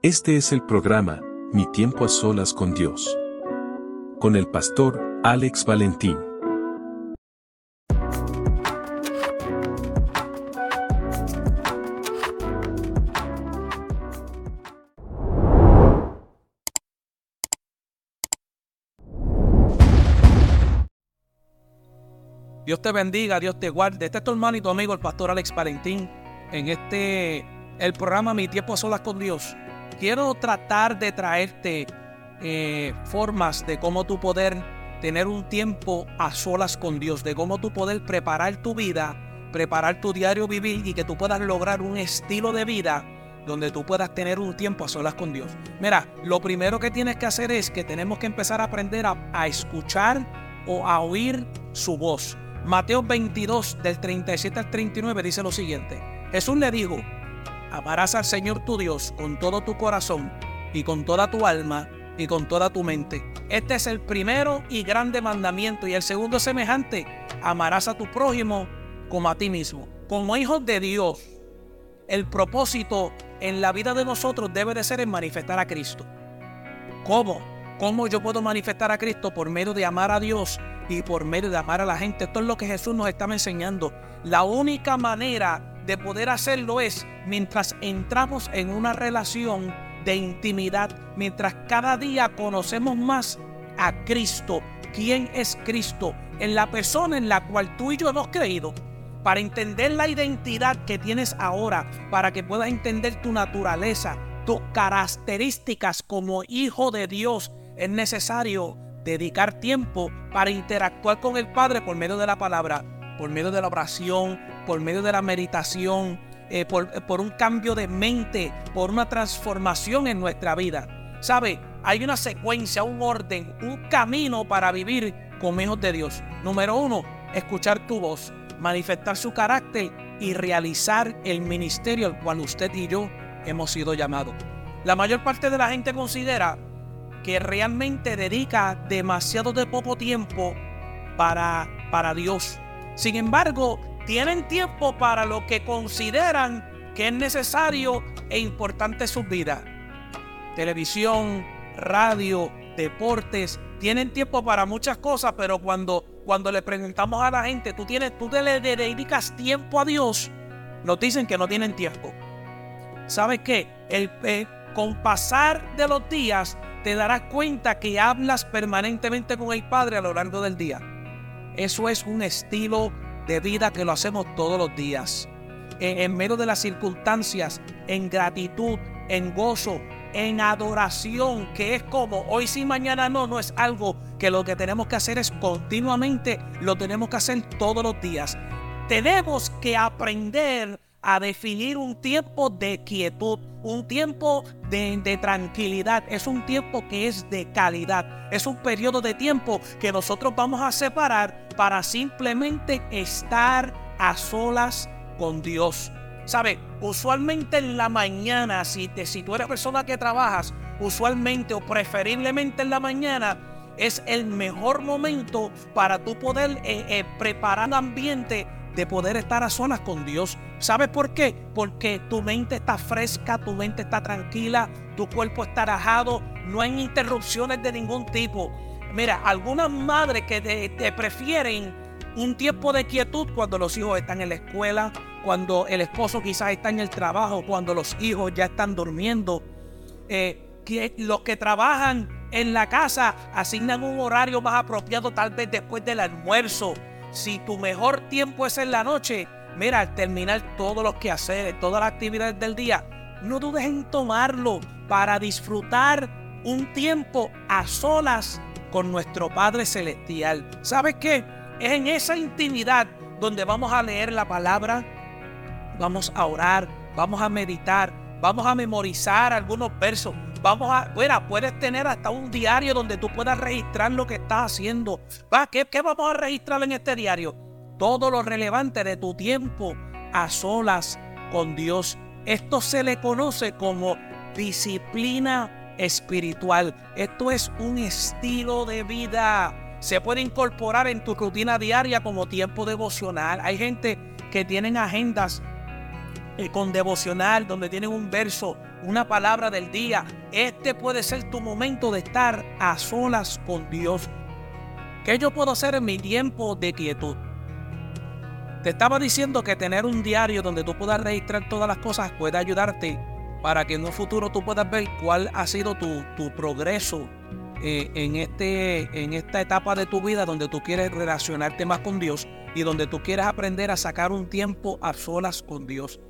Este es el programa, Mi tiempo a solas con Dios. Con el pastor Alex Valentín. Dios te bendiga, Dios te guarde. Este es tu hermano y tu amigo, el pastor Alex Valentín, en este, el programa Mi tiempo a solas con Dios quiero tratar de traerte eh, formas de cómo tú poder tener un tiempo a solas con Dios, de cómo tú poder preparar tu vida, preparar tu diario vivir y que tú puedas lograr un estilo de vida donde tú puedas tener un tiempo a solas con Dios. Mira, lo primero que tienes que hacer es que tenemos que empezar a aprender a, a escuchar o a oír su voz. Mateo 22 del 37 al 39 dice lo siguiente. Jesús le dijo, Amarás al Señor tu Dios con todo tu corazón y con toda tu alma y con toda tu mente. Este es el primero y grande mandamiento. Y el segundo semejante, amarás a tu prójimo como a ti mismo. Como hijos de Dios, el propósito en la vida de nosotros debe de ser en manifestar a Cristo. ¿Cómo? ¿Cómo yo puedo manifestar a Cristo? Por medio de amar a Dios y por medio de amar a la gente. Esto es lo que Jesús nos estaba enseñando. La única manera de poder hacerlo es mientras entramos en una relación de intimidad, mientras cada día conocemos más a Cristo. ¿Quién es Cristo? En la persona en la cual tú y yo hemos creído. Para entender la identidad que tienes ahora, para que puedas entender tu naturaleza, tus características como hijo de Dios, es necesario dedicar tiempo para interactuar con el Padre por medio de la palabra, por medio de la oración, por medio de la meditación, eh, por, por, un cambio de mente, por una transformación en nuestra vida. ¿Sabe? Hay una secuencia, un orden, un camino para vivir como hijos de Dios. Número uno, escuchar tu voz, manifestar su carácter y realizar el ministerio al cual usted y yo hemos sido llamados. La mayor parte de la gente considera que realmente dedica demasiado de poco tiempo para, para Dios. Sin embargo, tienen tiempo para lo que consideran que es necesario e importante en sus vidas. Televisión, radio, deportes, tienen tiempo para muchas cosas, pero cuando, cuando le preguntamos a la gente, tú, tienes, tú te le dedicas tiempo a Dios, nos dicen que no tienen tiempo. ¿Sabes qué? El, eh, con pasar de los días te darás cuenta que hablas permanentemente con el Padre a lo largo del día. Eso es un estilo de vida que lo hacemos todos los días. En, medio de las circunstancias, en gratitud, en gozo, en adoración, que es como hoy sí, mañana no, no es algo que lo que tenemos que hacer es continuamente, lo tenemos que hacer todos los días. Tenemos que aprender a definir un tiempo de quietud, un tiempo de, tranquilidad, es un tiempo que es de calidad, es un periodo de tiempo que nosotros vamos a separar para simplemente estar a solas con Dios. ¿Sabe? Usualmente en la mañana, si, te, si tú eres persona que trabajas, usualmente o preferiblemente en la mañana, es el mejor momento para tú poder eh, eh, preparar un ambiente de poder estar a solas con Dios. ¿Sabes por qué? Porque tu mente está fresca, tu mente está tranquila, tu cuerpo está rajado, no hay interrupciones de ningún tipo. Mira, algunas madres que te, prefieren un tiempo de quietud cuando los hijos están en la escuela, cuando el esposo quizás está en el trabajo, cuando los hijos ya están durmiendo. Eh, que los que trabajan en la casa asignan un horario más apropiado tal vez después del almuerzo. Si tu mejor tiempo es en la noche, mira, al terminar todos los quehaceres, todas las actividades del día, no dudes en tomarlo para disfrutar un tiempo a solas con nuestro Padre Celestial. ¿Sabes qué? Es en esa intimidad donde vamos a leer la palabra, vamos a orar, vamos a meditar, vamos a memorizar algunos versos. Vamos a, bueno, puedes tener hasta un diario donde tú puedas registrar lo que estás haciendo. ¿Va? ¿Qué, ¿Qué vamos a registrar en este diario? Todo lo relevante de tu tiempo a solas con Dios. Esto se le conoce como disciplina espiritual. Esto es un estilo de vida. Se puede incorporar en tu rutina diaria como tiempo devocional. Hay gente que tienen agendas con devocional donde tienen un verso una palabra del día. Este puede ser tu momento de estar a solas con Dios. ¿Qué yo puedo hacer en mi tiempo de quietud? Te estaba diciendo que tener un diario donde tú puedas registrar todas las cosas puede ayudarte para que en un futuro tú puedas ver cuál ha sido tu, tu progreso eh, en, este, en esta etapa de tu vida donde tú quieres relacionarte más con Dios y donde tú quieres aprender a sacar un tiempo a solas con Dios.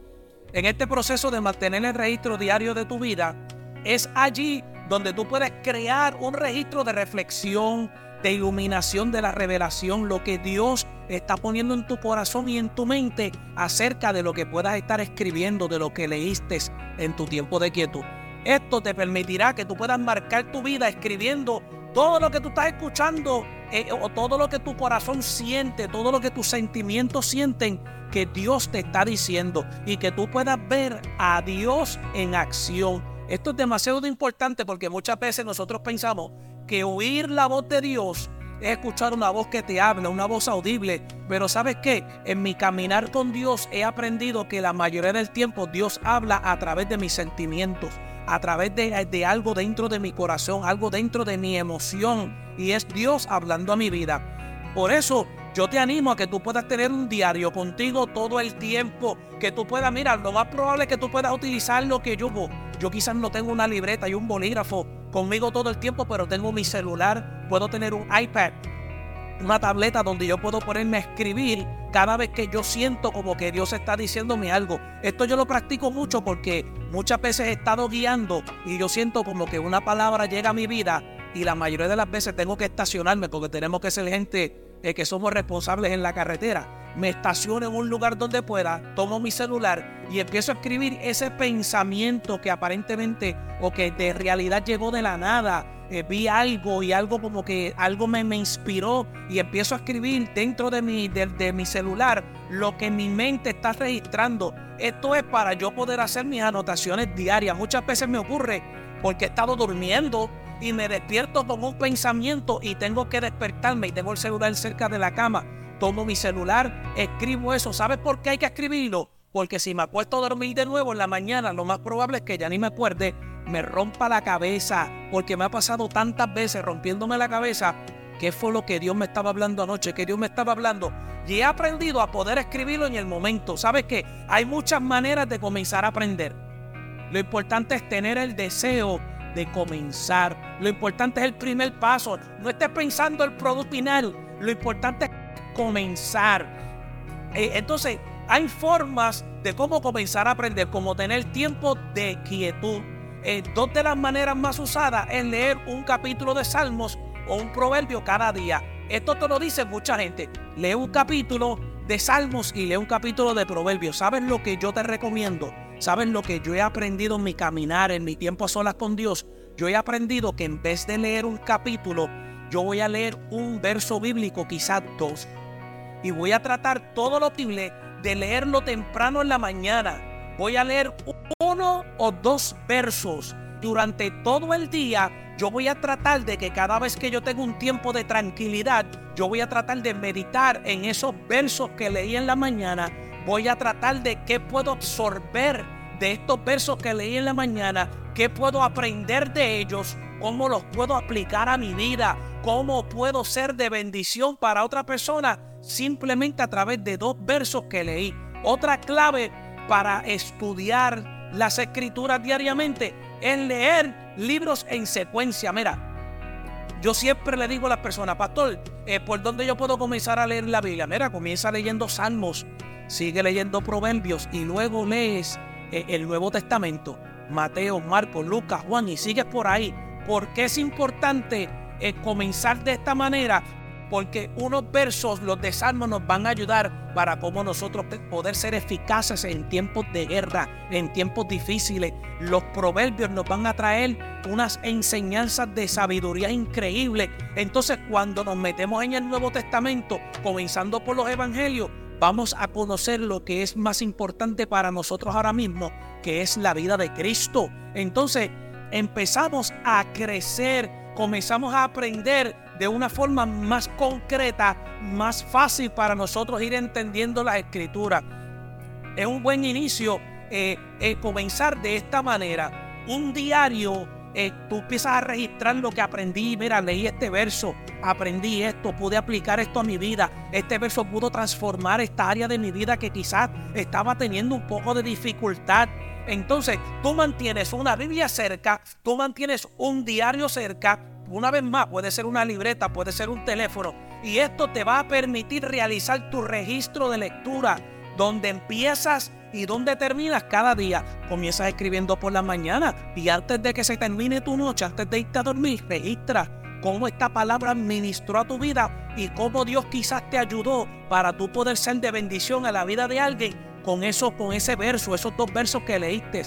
En este proceso de mantener el registro diario de tu vida, es allí donde tú puedes crear un registro de reflexión, de iluminación, de la revelación, lo que Dios está poniendo en tu corazón y en tu mente acerca de lo que puedas estar escribiendo, de lo que leíste en tu tiempo de quietud. Esto te permitirá que tú puedas marcar tu vida escribiendo todo lo que tú estás escuchando eh, o todo lo que tu corazón siente, todo lo que tus sentimientos sienten que Dios te está diciendo y que tú puedas ver a Dios en acción. Esto es demasiado importante porque muchas veces nosotros pensamos que oír la voz de Dios es escuchar una voz que te habla, una voz audible. Pero sabes qué? En mi caminar con Dios he aprendido que la mayoría del tiempo Dios habla a través de mis sentimientos a través de, algo dentro de mi corazón, algo dentro de mi emoción. Y es Dios hablando a mi vida. Por eso yo te animo a que tú puedas tener un diario contigo todo el tiempo. Que tú puedas, mirar, lo más probable es que tú puedas utilizar lo que yo... Yo quizás no tengo una libreta y un bolígrafo conmigo todo el tiempo, pero tengo mi celular, puedo tener un iPad una tableta donde yo puedo ponerme a escribir cada vez que yo siento como que Dios está diciéndome algo. Esto yo lo practico mucho porque muchas veces he estado guiando y yo siento como que una palabra llega a mi vida y la mayoría de las veces tengo que estacionarme porque tenemos que ser gente eh, que somos responsables en la carretera. Me estaciono en un lugar donde pueda, tomo mi celular y empiezo a escribir ese pensamiento que aparentemente o que de realidad llegó de la nada eh, vi algo y algo como que algo me, me, inspiró y empiezo a escribir dentro de mi, de, mi celular lo que mi mente está registrando. Esto es para yo poder hacer mis anotaciones diarias. Muchas veces me ocurre porque he estado durmiendo y me despierto con un pensamiento y tengo que despertarme y tengo el celular cerca de la cama. Tomo mi celular, escribo eso. ¿Sabes por qué hay que escribirlo? Porque si me acuesto a dormir de nuevo en la mañana, lo más probable es que ya ni me acuerde me rompa la cabeza, porque me ha pasado tantas veces rompiéndome la cabeza, ¿qué fue lo que Dios me estaba hablando anoche? Que Dios me estaba hablando. Y he aprendido a poder escribirlo en el momento. ¿Sabes qué? Hay muchas maneras de comenzar a aprender. Lo importante es tener el deseo de comenzar. Lo importante es el primer paso. No estés pensando el producto final. Lo importante es comenzar. Eh, entonces, hay formas de cómo comenzar a aprender, como tener tiempo de quietud eh, dos de las maneras más usadas es leer un capítulo de Salmos o un proverbio cada día. Esto te lo dice mucha gente. Lee un capítulo de Salmos y lee un capítulo de Proverbios. ¿Sabes lo que yo te recomiendo? ¿Sabes lo que yo he aprendido en mi caminar, en mi tiempo a solas con Dios? Yo he aprendido que en vez de leer un capítulo, yo voy a leer un verso bíblico, quizás dos. Y voy a tratar todo lo posible de leerlo temprano en la mañana voy a leer uno o dos versos durante todo el día. Yo voy a tratar de que cada vez que yo tengo un tiempo de tranquilidad, yo voy a tratar de meditar en esos versos que leí en la mañana. Voy a tratar de qué puedo absorber de estos versos que leí en la mañana, qué puedo aprender de ellos, cómo los puedo aplicar a mi vida, cómo puedo ser de bendición para otra persona simplemente a través de dos versos que leí. Otra clave para estudiar las escrituras diariamente es leer libros en secuencia. Mira, yo siempre le digo a las personas, pastor, eh, ¿por dónde yo puedo comenzar a leer la Biblia? Mira, comienza leyendo Salmos, sigue leyendo Proverbios y luego lees eh, el Nuevo Testamento, Mateo, Marcos, Lucas, Juan y sigues por ahí. ¿Por qué es importante eh, comenzar de esta manera? porque unos versos, los de Salmos, nos van a ayudar para cómo nosotros poder ser eficaces en tiempos de guerra, en tiempos difíciles. Los proverbios nos van a traer unas enseñanzas de sabiduría increíbles. Entonces, cuando nos metemos en el Nuevo Testamento, comenzando por los evangelios, vamos a conocer lo que es más importante para nosotros ahora mismo, que es la vida de Cristo. Entonces, empezamos a crecer, comenzamos a aprender de una forma más concreta, más fácil para nosotros ir entendiendo la escritura. Es un buen inicio eh, eh, comenzar de esta manera. Un diario eh, tú empiezas a registrar lo que aprendí. Mira, leí este verso, aprendí esto, pude aplicar esto a mi vida. Este verso pudo transformar esta área de mi vida que quizás estaba teniendo un poco de dificultad. Entonces, tú mantienes una Biblia cerca, tú mantienes un diario cerca. Una vez más, puede ser una libreta, puede ser un teléfono. Y esto te va a permitir realizar tu registro de lectura, donde empiezas ¿Y dónde terminas cada día? Comienzas escribiendo por la mañana y antes de que se termine tu noche, antes de irte a dormir, registra cómo esta palabra ministró a tu vida y cómo Dios quizás te ayudó para tú poder ser de bendición a la vida de alguien con con ese verso, esos dos versos que leíste.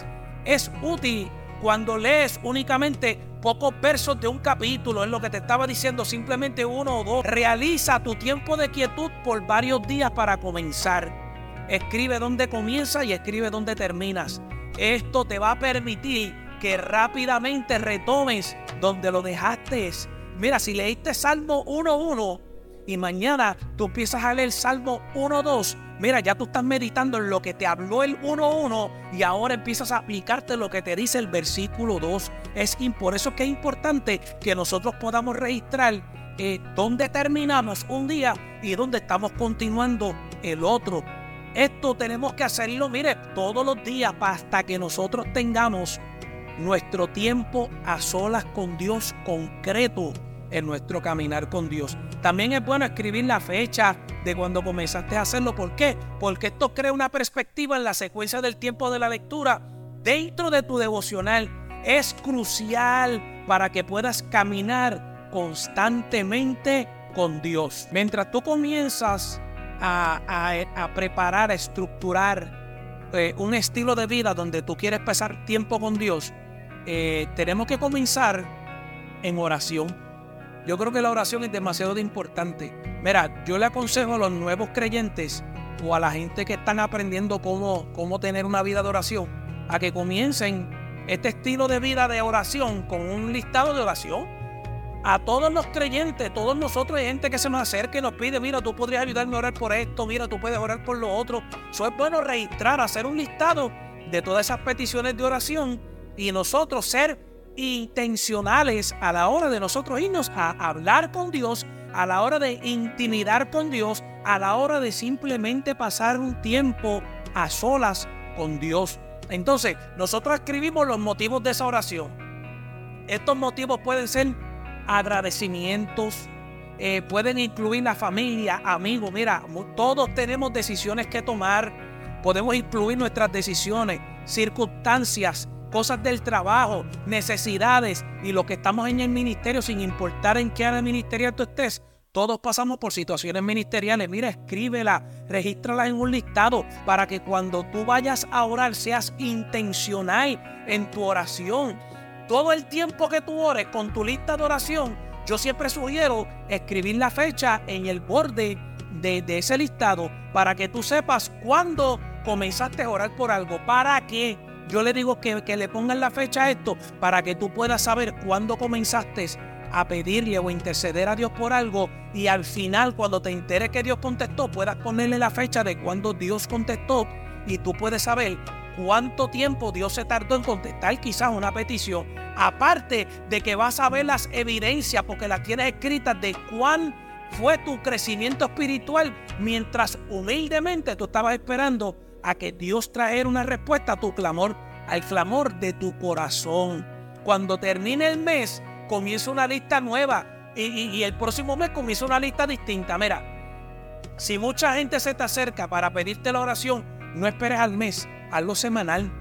Es útil cuando lees únicamente pocos versos de un capítulo, es lo que te estaba diciendo, simplemente uno o dos. Realiza tu tiempo de quietud por varios días para comenzar. Escribe dónde comienza y escribe dónde terminas. Esto te va a permitir que rápidamente retomes donde lo dejaste. Mira, si leíste Salmo 1.1 y mañana tú empiezas a leer Salmo 1.2, mira, ya tú estás meditando en lo que te habló el 1.1 y ahora empiezas a aplicarte lo que te dice el versículo 2. Es por eso que es importante que nosotros podamos registrar eh, dónde terminamos un día y dónde estamos continuando el otro. Esto tenemos que hacerlo, mire, todos los días hasta que nosotros tengamos nuestro tiempo a solas con Dios concreto en nuestro caminar con Dios. También es bueno escribir la fecha de cuando comenzaste a hacerlo. ¿Por qué? Porque esto crea una perspectiva en la secuencia del tiempo de la lectura dentro de tu devocional. Es crucial para que puedas caminar constantemente con Dios. Mientras tú comienzas a, preparar, a estructurar eh, un estilo de vida donde tú quieres pasar tiempo con Dios, eh, tenemos que comenzar en oración. Yo creo que la oración es demasiado importante. Mira, yo le aconsejo a los nuevos creyentes o a la gente que están aprendiendo cómo, cómo tener una vida de oración, a que comiencen este estilo de vida de oración con un listado de oración a todos los creyentes, todos nosotros hay gente que se nos acerca y nos pide, mira, tú podrías ayudarme a orar por esto, mira, tú puedes orar por lo otro. Eso es bueno registrar, hacer un listado de todas esas peticiones de oración y nosotros ser intencionales a la hora de nosotros irnos a hablar con Dios, a la hora de intimidar con Dios, a la hora de simplemente pasar un tiempo a solas con Dios. Entonces, nosotros escribimos los motivos de esa oración. Estos motivos pueden ser agradecimientos, eh, pueden incluir la familia, amigos. Mira, todos tenemos decisiones que tomar. Podemos incluir nuestras decisiones, circunstancias, cosas del trabajo, necesidades y lo que estamos en el ministerio, sin importar en qué área ministerial tú estés. Todos pasamos por situaciones ministeriales. Mira, escríbela, regístrala en un listado para que cuando tú vayas a orar seas intencional en tu oración todo el tiempo que tú ores con tu lista de oración, yo siempre sugiero escribir la fecha en el borde de, ese listado para que tú sepas cuándo comenzaste a orar por algo. ¿Para qué? Yo le digo que, que le pongan la fecha a esto para que tú puedas saber cuándo comenzaste a pedirle o interceder a Dios por algo y al final cuando te enteres que Dios contestó puedas ponerle la fecha de cuando Dios contestó y tú puedes saber cuánto tiempo Dios se tardó en contestar quizás una petición. Aparte de que vas a ver las evidencias porque las tienes escritas de cuán fue tu crecimiento espiritual mientras humildemente tú estabas esperando a que Dios trajera una respuesta a tu clamor, al clamor de tu corazón. Cuando termine el mes, comienza una lista nueva y, y el próximo mes comienza una lista distinta. Mira, si mucha gente se te acerca para pedirte la oración, no esperes al mes, hazlo semanal.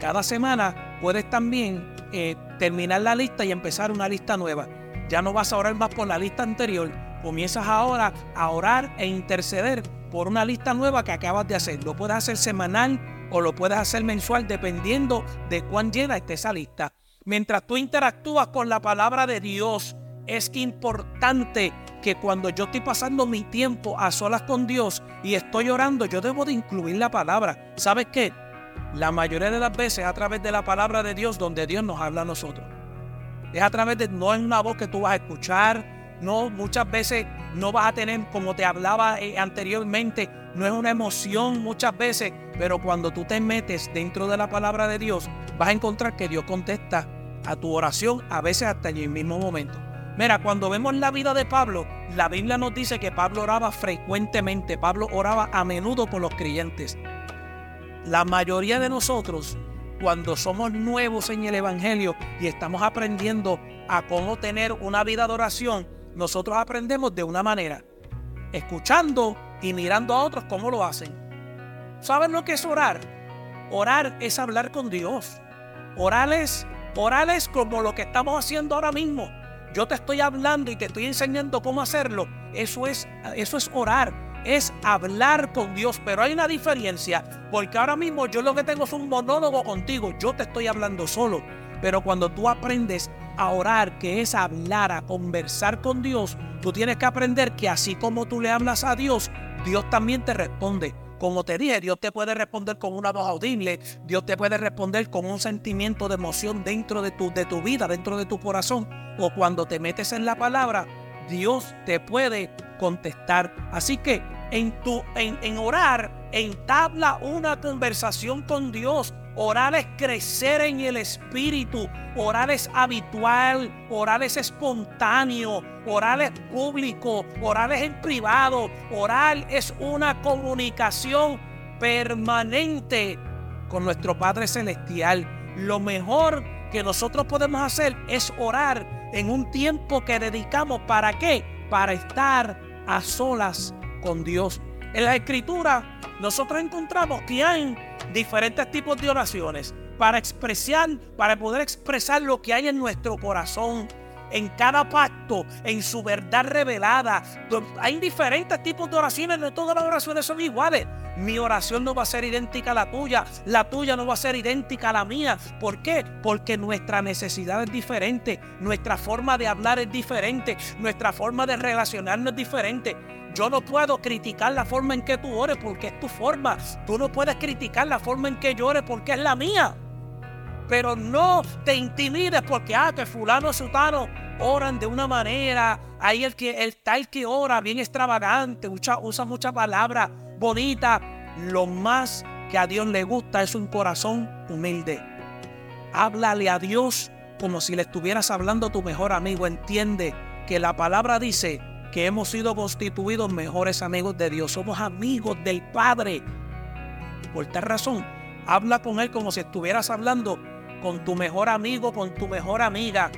Cada semana puedes también eh, terminar la lista y empezar una lista nueva. Ya no vas a orar más por la lista anterior. Comienzas ahora a orar e interceder por una lista nueva que acabas de hacer. Lo puedes hacer semanal o lo puedes hacer mensual dependiendo de cuán llena esté esa lista. Mientras tú interactúas con la palabra de Dios, es importante que cuando yo estoy pasando mi tiempo a solas con Dios y estoy orando, yo debo de incluir la palabra. ¿Sabes qué? La mayoría de las veces es a través de la palabra de Dios donde Dios nos habla a nosotros. Es a través de, no es una voz que tú vas a escuchar, no, muchas veces no vas a tener, como te hablaba eh, anteriormente, no es una emoción muchas veces, pero cuando tú te metes dentro de la palabra de Dios, vas a encontrar que Dios contesta a tu oración, a veces hasta en el mismo momento. Mira, cuando vemos la vida de Pablo, la Biblia nos dice que Pablo oraba frecuentemente, Pablo oraba a menudo por los creyentes. La mayoría de nosotros, cuando somos nuevos en el Evangelio y estamos aprendiendo a cómo tener una vida de oración, nosotros aprendemos de una manera, escuchando y mirando a otros cómo lo hacen. ¿Saben lo que es orar? Orar es hablar con Dios. Orar es, como lo que estamos haciendo ahora mismo yo te estoy hablando y te estoy enseñando cómo hacerlo, eso es, eso es orar, es hablar con Dios. Pero hay una diferencia, porque ahora mismo yo lo que tengo es un monólogo contigo, yo te estoy hablando solo. Pero cuando tú aprendes a orar, que es hablar, a conversar con Dios, tú tienes que aprender que así como tú le hablas a Dios, Dios también te responde. Como te dije, Dios te puede responder con una voz audible, Dios te puede responder con un sentimiento de emoción dentro de tu, de tu vida, dentro de tu corazón, o cuando te metes en la palabra, Dios te puede contestar. Así que en, tu, en, en orar, entabla una conversación con Dios. Orar es crecer en el espíritu. Orar es habitual. Orar es espontáneo. Orar es público. Orar es en privado. Orar es una comunicación permanente con nuestro Padre Celestial. Lo mejor que nosotros podemos hacer es orar en un tiempo que dedicamos para qué? Para estar a solas con Dios. En la escritura nosotros encontramos que hay diferentes tipos de oraciones para expresar, para poder expresar lo que hay en nuestro corazón, en cada pacto, en su verdad revelada. Hay diferentes tipos de oraciones, no todas las oraciones son iguales. Mi oración no va a ser idéntica a la tuya, la tuya no va a ser idéntica a la mía. ¿Por qué? Porque nuestra necesidad es diferente, nuestra forma de hablar es diferente, nuestra forma de relacionarnos es diferente. Yo no puedo criticar la forma en que tú ores porque es tu forma. Tú no puedes criticar la forma en que yo ore porque es la mía. Pero no te intimides porque, ah, que fulano sutano oran de una manera. Ahí el que el tal que ora bien extravagante, usa muchas palabras bonitas. Lo más que a Dios le gusta es un corazón humilde. Háblale a Dios como si le estuvieras hablando a tu mejor amigo. Entiende que la palabra dice que hemos sido constituidos mejores amigos de Dios. Somos amigos del Padre. Por tal razón, habla con Él como si estuvieras hablando con tu mejor amigo, con tu mejor amiga.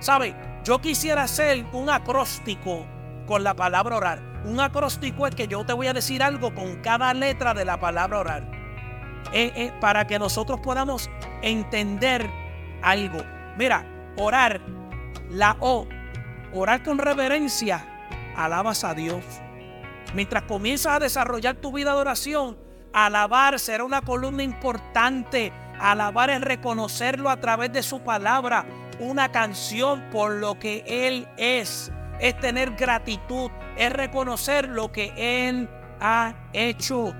¿Sabe? Yo quisiera hacer un acróstico con la palabra orar. Un acróstico es que yo te voy a decir algo con cada letra de la palabra orar. Eh, eh, para que nosotros podamos entender algo. Mira, orar, la O, orar con reverencia alabas a Dios. Mientras comienzas a desarrollar tu vida de oración, alabar será una columna importante. Alabar es reconocerlo a través de su palabra, una canción por lo que Él es. Es tener gratitud, es reconocer lo que Él ha hecho.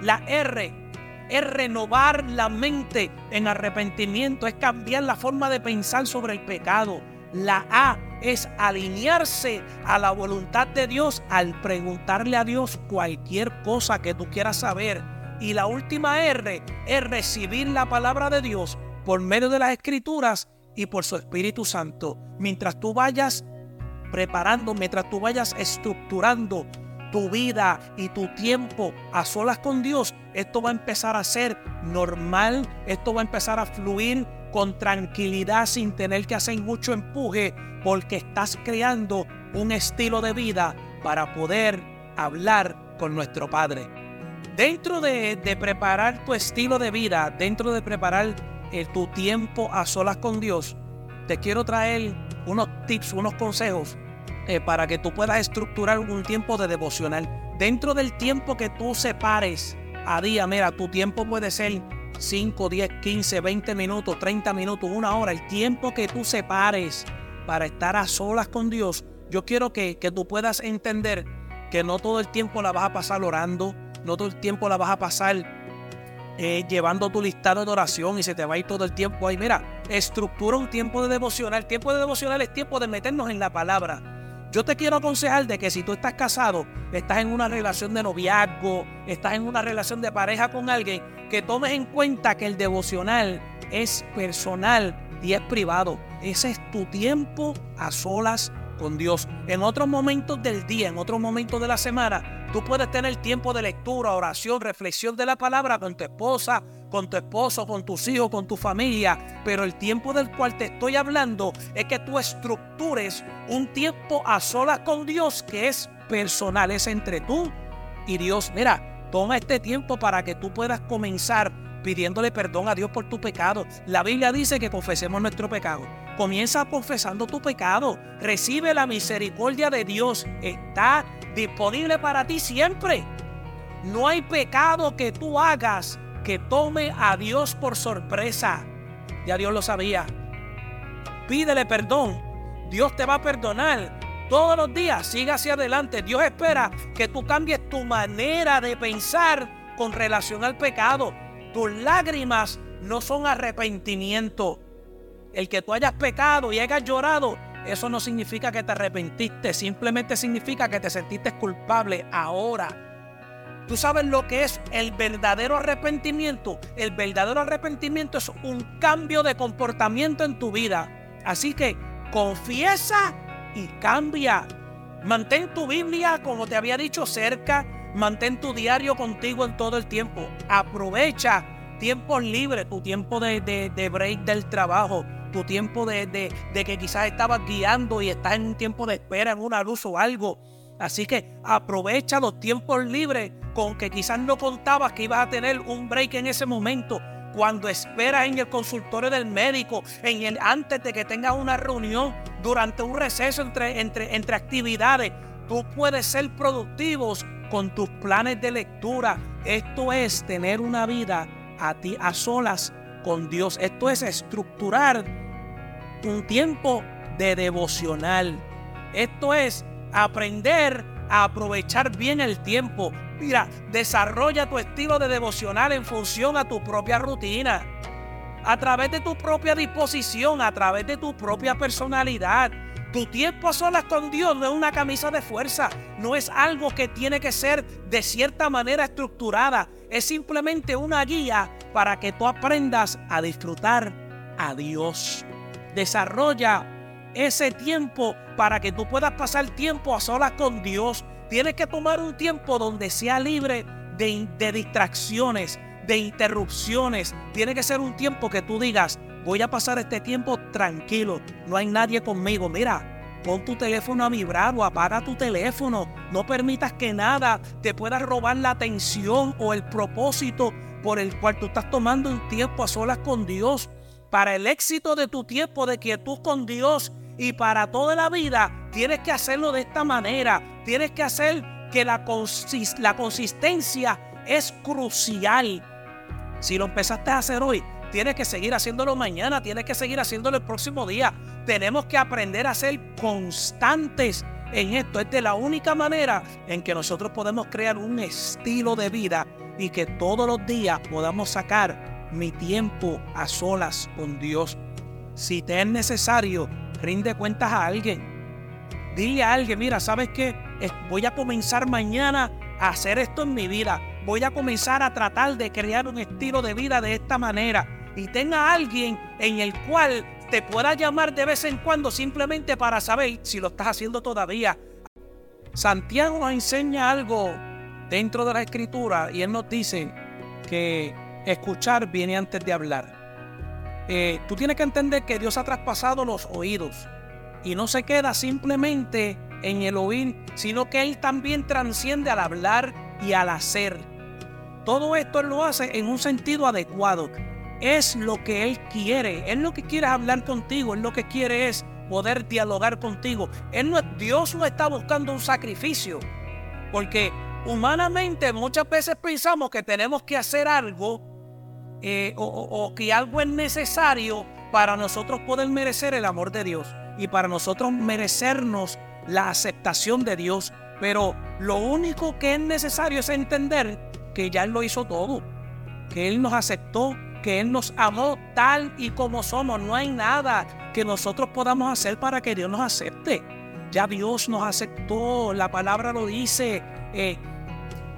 La R es renovar la mente en arrepentimiento, es cambiar la forma de pensar sobre el pecado. La A es alinearse a la voluntad de Dios al preguntarle a Dios cualquier cosa que tú quieras saber. Y la última R es recibir la palabra de Dios por medio de las escrituras y por su Espíritu Santo. Mientras tú vayas preparando, mientras tú vayas estructurando tu vida y tu tiempo a solas con Dios, esto va a empezar a ser normal, esto va a empezar a fluir con tranquilidad sin tener que hacer mucho empuje porque estás creando un estilo de vida para poder hablar con nuestro Padre. Dentro de, preparar tu estilo de vida, dentro de preparar eh, tu tiempo a solas con Dios, te quiero traer unos tips, unos consejos eh, para que tú puedas estructurar un tiempo de devocional. Dentro del tiempo que tú separes a día, mira, tu tiempo puede ser 5, 10, 15, 20 minutos, 30 minutos, una hora, el tiempo que tú separes para estar a solas con Dios, yo quiero que, que tú puedas entender que no todo el tiempo la vas a pasar orando, no todo el tiempo la vas a pasar eh, llevando tu listado de oración y se te va a ir todo el tiempo ahí. Mira, estructura un tiempo de devocional. Tiempo de devocional es tiempo de meternos en la palabra. Yo te quiero aconsejar de que si tú estás casado, estás en una relación de noviazgo, estás en una relación de pareja con alguien, que tomes en cuenta que el devocional es personal y es privado. Ese es tu tiempo a solas con Dios. En otros momentos del día, en otros momentos de la semana, tú puedes tener tiempo de lectura, oración, reflexión de la palabra con tu esposa, con tu esposo, con tus hijos, con tu familia. Pero el tiempo del cual te estoy hablando es que tú estructures un tiempo a solas con Dios que es personal, es entre tú y Dios. Mira, toma este tiempo para que tú puedas comenzar pidiéndole perdón a Dios por tu pecado. La Biblia dice que confesemos nuestro pecado. Comienza confesando tu pecado. Recibe la misericordia de Dios. Está disponible para ti siempre. No hay pecado que tú hagas que tome a Dios por sorpresa. Ya Dios lo sabía. Pídele perdón. Dios te va a perdonar. Todos los días sigue hacia adelante. Dios espera que tú cambies tu manera de pensar con relación al pecado. Tus lágrimas no son arrepentimiento. El que tú hayas pecado y hayas llorado, eso no significa que te arrepentiste, simplemente significa que te sentiste culpable ahora. Tú sabes lo que es el verdadero arrepentimiento. El verdadero arrepentimiento es un cambio de comportamiento en tu vida. Así que confiesa y cambia. Mantén tu Biblia, como te había dicho, cerca. Mantén tu diario contigo en todo el tiempo. Aprovecha tiempos libres, tu tiempo de, break del trabajo, tu tiempo de, de, que quizás estabas guiando y estás en un tiempo de espera en una luz o algo. Así que aprovecha los tiempos libres con que quizás no contabas que ibas a tener un break en ese momento. Cuando esperas en el consultorio del médico, en el, antes de que tengas una reunión, durante un receso entre, entre, entre actividades, tú puedes ser productivos con tus planes de lectura. Esto es tener una vida a ti a solas con Dios. Esto es estructurar un tiempo de devocional. Esto es aprender a aprovechar bien el tiempo. Mira, desarrolla tu estilo de devocional en función a tu propia rutina, a través de tu propia disposición, a través de tu propia personalidad. Tu tiempo a solas con Dios no es una camisa de fuerza, no es algo que tiene que ser de cierta manera estructurada, es simplemente una guía para que tú aprendas a disfrutar a Dios. Desarrolla ese tiempo para que tú puedas pasar tiempo a solas con Dios. Tienes que tomar un tiempo donde sea libre de, de distracciones, de interrupciones. Tiene que ser un tiempo que tú digas, voy a pasar este tiempo tranquilo, no hay nadie conmigo. Mira, pon tu teléfono a vibrar o apaga tu teléfono. No permitas que nada te pueda robar la atención o el propósito por el cual tú estás tomando un tiempo a solas con Dios. Para el éxito de tu tiempo de quietud con Dios y para toda la vida, tienes que hacerlo de esta manera. Tienes que hacer que la, la consistencia es crucial. Si lo empezaste a hacer hoy, tienes que seguir haciéndolo mañana, tienes que seguir haciéndolo el próximo día. Tenemos que aprender a ser constantes en esto. Es de la única manera en que nosotros podemos crear un estilo de vida y que todos los días podamos sacar mi tiempo a solas con Dios. Si te es necesario, rinde cuentas a alguien. Dile a alguien, mira, ¿sabes qué? Voy a comenzar mañana a hacer esto en mi vida. Voy a comenzar a tratar de crear un estilo de vida de esta manera y tenga alguien en el cual te pueda llamar de vez en cuando simplemente para saber si lo estás haciendo todavía. Santiago nos enseña algo dentro de la escritura y él nos dice que escuchar viene antes de hablar. Eh, tú tienes que entender que Dios ha traspasado los oídos y no se queda simplemente en el oír, sino que Él también transciende al hablar y al hacer. Todo esto Él lo hace en un sentido adecuado es lo que Él quiere. Él lo que quiere es hablar contigo. Él lo que quiere es poder dialogar contigo. Él no, Dios no está buscando un sacrificio. Porque humanamente muchas veces pensamos que tenemos que hacer algo eh, o, que algo es necesario para nosotros poder merecer el amor de Dios y para nosotros merecernos la aceptación de Dios. Pero lo único que es necesario es entender que ya Él lo hizo todo, que Él nos aceptó, que Él nos amó tal y como somos. No hay nada que nosotros podamos hacer para que Dios nos acepte. Ya Dios nos aceptó, la palabra lo dice. Eh,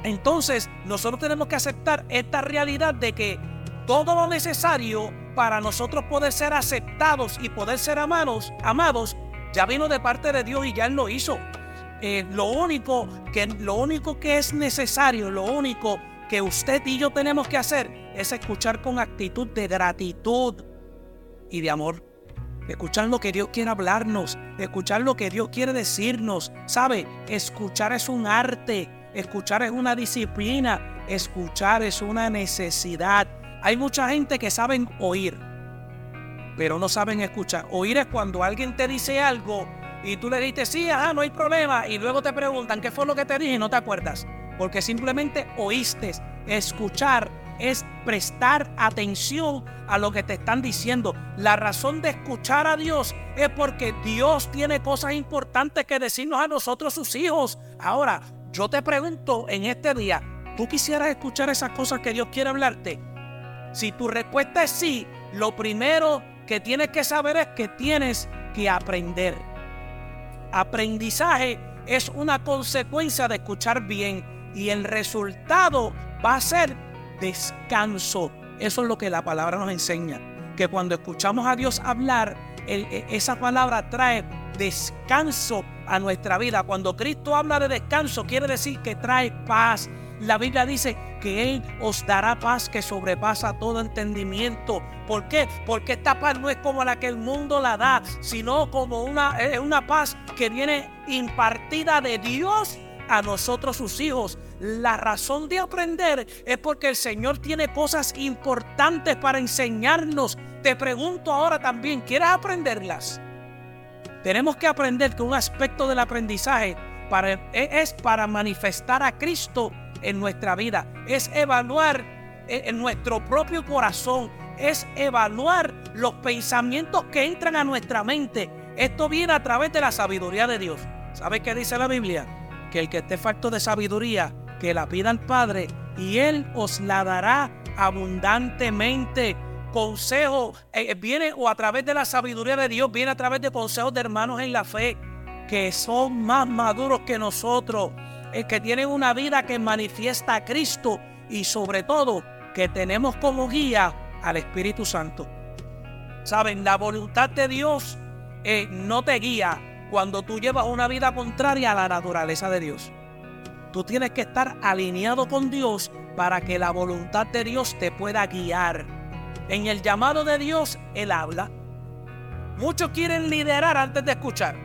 entonces, nosotros tenemos que aceptar esta realidad de que todo lo necesario para nosotros poder ser aceptados y poder ser amados, amados, ya vino de parte de Dios y ya Él lo hizo. Eh, lo, único que, lo único que es necesario, lo único que usted y yo tenemos que hacer es escuchar con actitud de gratitud y de amor. Escuchar lo que Dios quiere hablarnos, escuchar lo que Dios quiere decirnos. ¿Sabe? Escuchar es un arte, escuchar es una disciplina, escuchar es una necesidad. Hay mucha gente que saben oír, pero no saben escuchar. Oír es cuando alguien te dice algo y tú le dices, sí, ajá, no hay problema, y luego te preguntan qué fue lo que te dije y no te acuerdas, porque simplemente oíste. Escuchar es prestar atención a lo que te están diciendo. La razón de escuchar a Dios es porque Dios tiene cosas importantes que decirnos a nosotros sus hijos. Ahora, yo te pregunto en este día, ¿tú quisieras escuchar esas cosas que Dios quiere hablarte? Si tu respuesta es sí, lo primero que tienes que saber es que tienes que aprender. Aprendizaje es una consecuencia de escuchar bien y el resultado va a ser descanso. Eso es lo que la palabra nos enseña. Que cuando escuchamos a Dios hablar, e, esa palabra trae descanso a nuestra vida. Cuando Cristo habla de descanso, quiere decir que trae paz. La Biblia dice que Él os dará paz que sobrepasa todo entendimiento. ¿Por qué? Porque esta paz no es como la que el mundo la da, sino como una, una paz que viene impartida de Dios a nosotros sus hijos. La razón de aprender es porque el Señor tiene cosas importantes para enseñarnos. Te pregunto ahora también, ¿quieres aprenderlas? Tenemos que aprender que un aspecto del aprendizaje es para manifestar a Cristo en nuestra vida, es evaluar en nuestro propio corazón, es evaluar los pensamientos que entran a nuestra mente. Esto viene a través de la sabiduría de Dios. ¿Sabe qué dice la Biblia? Que el que esté falto de sabiduría, que la pida al Padre y Él os la dará abundantemente. Consejo eh, viene o a través de la sabiduría de Dios, viene a través de consejos de hermanos en la fe que son más maduros que nosotros, que tienen una vida que manifiesta a Cristo y sobre todo que tenemos como guía al Espíritu Santo. Saben, la voluntad de Dios eh, no te guía cuando tú llevas una vida contraria a la naturaleza de Dios. Tú tienes que estar alineado con Dios para que la voluntad de Dios te pueda guiar. En el llamado de Dios, Él habla. Muchos quieren liderar antes de escuchar.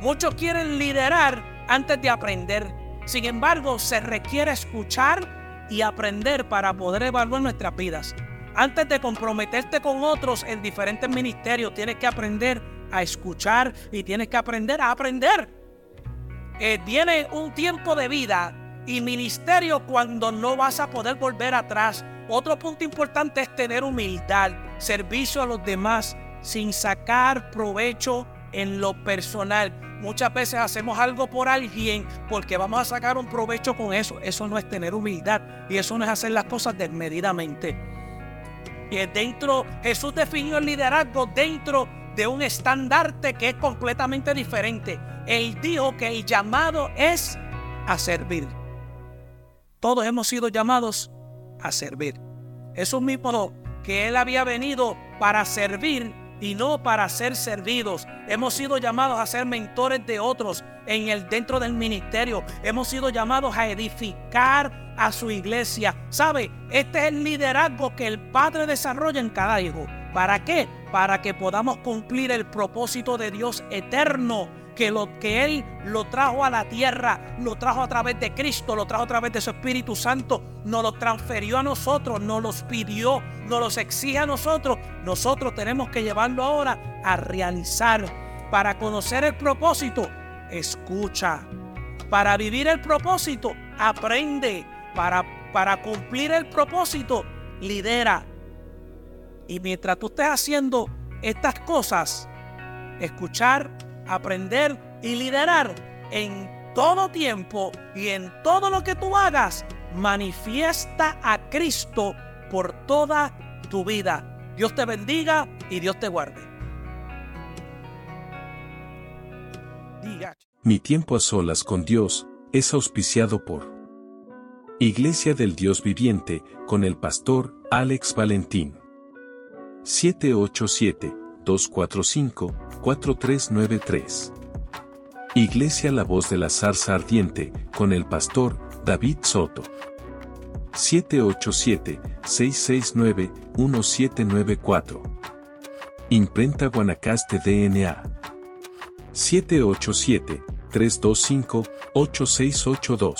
Muchos quieren liderar antes de aprender. Sin embargo, se requiere escuchar y aprender para poder evaluar nuestras vidas. Antes de comprometerte con otros en diferentes ministerios, tienes que aprender a escuchar y tienes que aprender a aprender. Eh, viene un tiempo de vida y ministerio cuando no vas a poder volver atrás. Otro punto importante es tener humildad, servicio a los demás sin sacar provecho en lo personal. Muchas veces hacemos algo por alguien porque vamos a sacar un provecho con eso. Eso no es tener humildad y eso no es hacer las cosas desmedidamente. Y dentro, Jesús definió el liderazgo dentro de un estandarte que es completamente diferente. Él dijo que el llamado es a servir. Todos hemos sido llamados a servir. Eso mismo que Él había venido para servir y no para ser servidos. Hemos sido llamados a ser mentores de otros en el dentro del ministerio. Hemos sido llamados a edificar a su iglesia. ¿Sabe? Este es el liderazgo que el Padre desarrolla en cada hijo. ¿Para qué? Para que podamos cumplir el propósito de Dios eterno que lo que Él lo trajo a la tierra, lo trajo a través de Cristo, lo trajo a través de su Espíritu Santo, nos lo transfirió a nosotros, nos los pidió, nos los exige a nosotros. Nosotros tenemos que llevarlo ahora a realizar. Para conocer el propósito, escucha. Para vivir el propósito, aprende. Para, para cumplir el propósito, lidera. Y mientras tú estés haciendo estas cosas, escuchar, aprender y liderar en todo tiempo y en todo lo que tú hagas, manifiesta a Cristo por toda tu vida. Dios te bendiga y Dios te guarde. Mi tiempo a solas con Dios es auspiciado por Iglesia del Dios Viviente con el pastor Alex Valentín. 787-245-4393. Iglesia La Voz de la Zarza Ardiente con el pastor David Soto. 787-669-1794. Imprenta Guanacaste DNA. 787-325-8682.